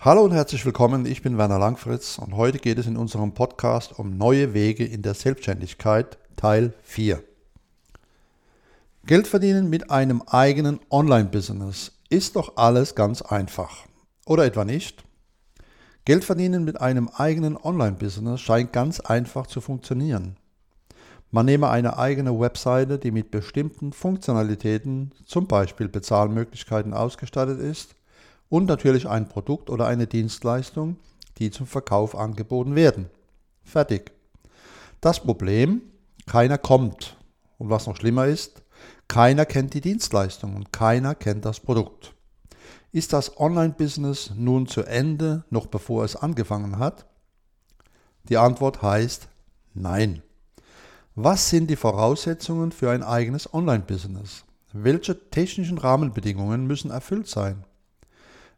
Hallo und herzlich willkommen, ich bin Werner Langfritz und heute geht es in unserem Podcast um neue Wege in der Selbstständigkeit, Teil 4. Geld verdienen mit einem eigenen Online-Business ist doch alles ganz einfach. Oder etwa nicht? Geld verdienen mit einem eigenen Online-Business scheint ganz einfach zu funktionieren. Man nehme eine eigene Webseite, die mit bestimmten Funktionalitäten, zum Beispiel Bezahlmöglichkeiten ausgestattet ist, und natürlich ein Produkt oder eine Dienstleistung, die zum Verkauf angeboten werden. Fertig. Das Problem, keiner kommt. Und was noch schlimmer ist, keiner kennt die Dienstleistung und keiner kennt das Produkt. Ist das Online-Business nun zu Ende, noch bevor es angefangen hat? Die Antwort heißt nein. Was sind die Voraussetzungen für ein eigenes Online-Business? Welche technischen Rahmenbedingungen müssen erfüllt sein?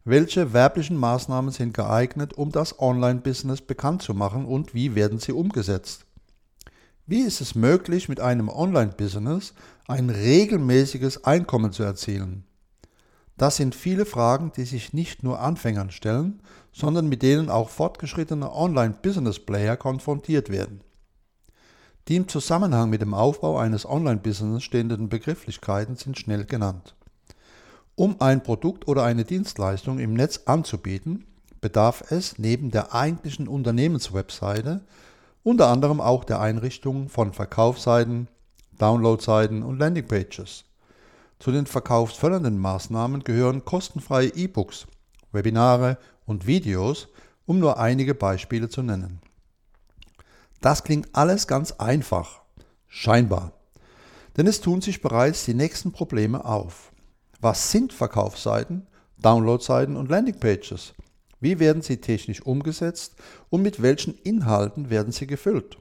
Welche werblichen Maßnahmen sind geeignet, um das Online-Business bekannt zu machen und wie werden sie umgesetzt? Wie ist es möglich, mit einem Online-Business ein regelmäßiges Einkommen zu erzielen? Das sind viele Fragen, die sich nicht nur Anfängern stellen, sondern mit denen auch fortgeschrittene Online-Business-Player konfrontiert werden. Die im Zusammenhang mit dem Aufbau eines Online-Business stehenden Begrifflichkeiten sind schnell genannt. Um ein Produkt oder eine Dienstleistung im Netz anzubieten, bedarf es neben der eigentlichen Unternehmenswebseite unter anderem auch der Einrichtung von Verkaufsseiten, Downloadseiten und Landingpages. Zu den verkaufsfördernden Maßnahmen gehören kostenfreie E-Books, Webinare und Videos, um nur einige Beispiele zu nennen. Das klingt alles ganz einfach, scheinbar, denn es tun sich bereits die nächsten Probleme auf. Was sind Verkaufsseiten, Downloadseiten und Landingpages? Wie werden sie technisch umgesetzt und mit welchen Inhalten werden sie gefüllt?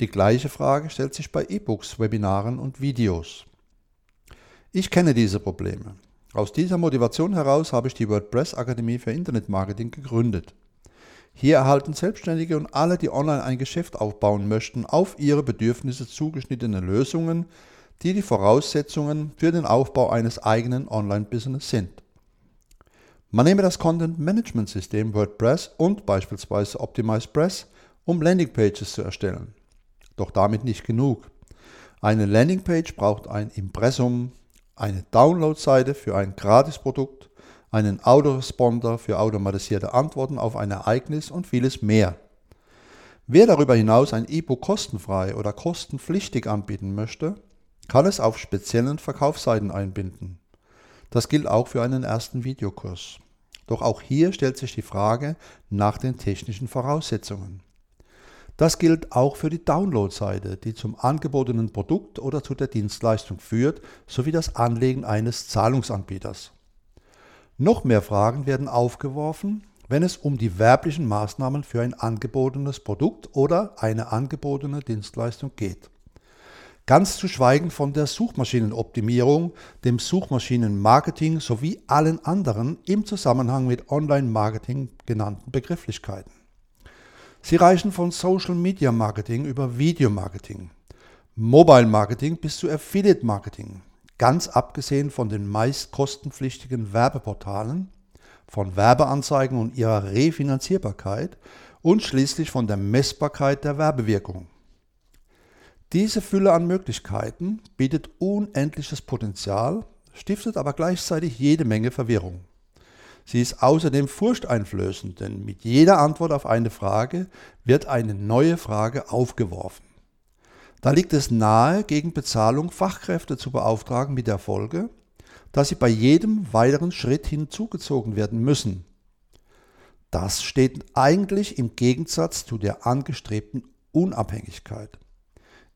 Die gleiche Frage stellt sich bei E-Books, Webinaren und Videos. Ich kenne diese Probleme. Aus dieser Motivation heraus habe ich die WordPress Akademie für Internetmarketing gegründet. Hier erhalten Selbstständige und alle, die online ein Geschäft aufbauen möchten, auf ihre Bedürfnisse zugeschnittene Lösungen, die die Voraussetzungen für den Aufbau eines eigenen Online-Business sind. Man nehme das Content Management System WordPress und beispielsweise OptimizePress, um Landingpages zu erstellen. Doch damit nicht genug. Eine Landingpage braucht ein Impressum, eine Download-Seite für ein Gratisprodukt, einen Autoresponder für automatisierte Antworten auf ein Ereignis und vieles mehr. Wer darüber hinaus ein E-Book kostenfrei oder kostenpflichtig anbieten möchte, kann es auf speziellen Verkaufsseiten einbinden. Das gilt auch für einen ersten Videokurs. Doch auch hier stellt sich die Frage nach den technischen Voraussetzungen. Das gilt auch für die Download-Seite, die zum angebotenen Produkt oder zu der Dienstleistung führt, sowie das Anlegen eines Zahlungsanbieters. Noch mehr Fragen werden aufgeworfen, wenn es um die werblichen Maßnahmen für ein angebotenes Produkt oder eine angebotene Dienstleistung geht. Ganz zu schweigen von der Suchmaschinenoptimierung, dem Suchmaschinenmarketing sowie allen anderen im Zusammenhang mit Online-Marketing genannten Begrifflichkeiten. Sie reichen von Social Media Marketing über Videomarketing, Mobile Marketing bis zu Affiliate Marketing, ganz abgesehen von den meist kostenpflichtigen Werbeportalen, von Werbeanzeigen und ihrer Refinanzierbarkeit und schließlich von der Messbarkeit der Werbewirkung. Diese Fülle an Möglichkeiten bietet unendliches Potenzial, stiftet aber gleichzeitig jede Menge Verwirrung. Sie ist außerdem furchteinflößend, denn mit jeder Antwort auf eine Frage wird eine neue Frage aufgeworfen. Da liegt es nahe, gegen Bezahlung Fachkräfte zu beauftragen mit der Folge, dass sie bei jedem weiteren Schritt hinzugezogen werden müssen. Das steht eigentlich im Gegensatz zu der angestrebten Unabhängigkeit.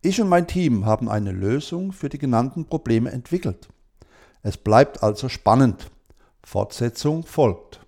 Ich und mein Team haben eine Lösung für die genannten Probleme entwickelt. Es bleibt also spannend. Fortsetzung folgt.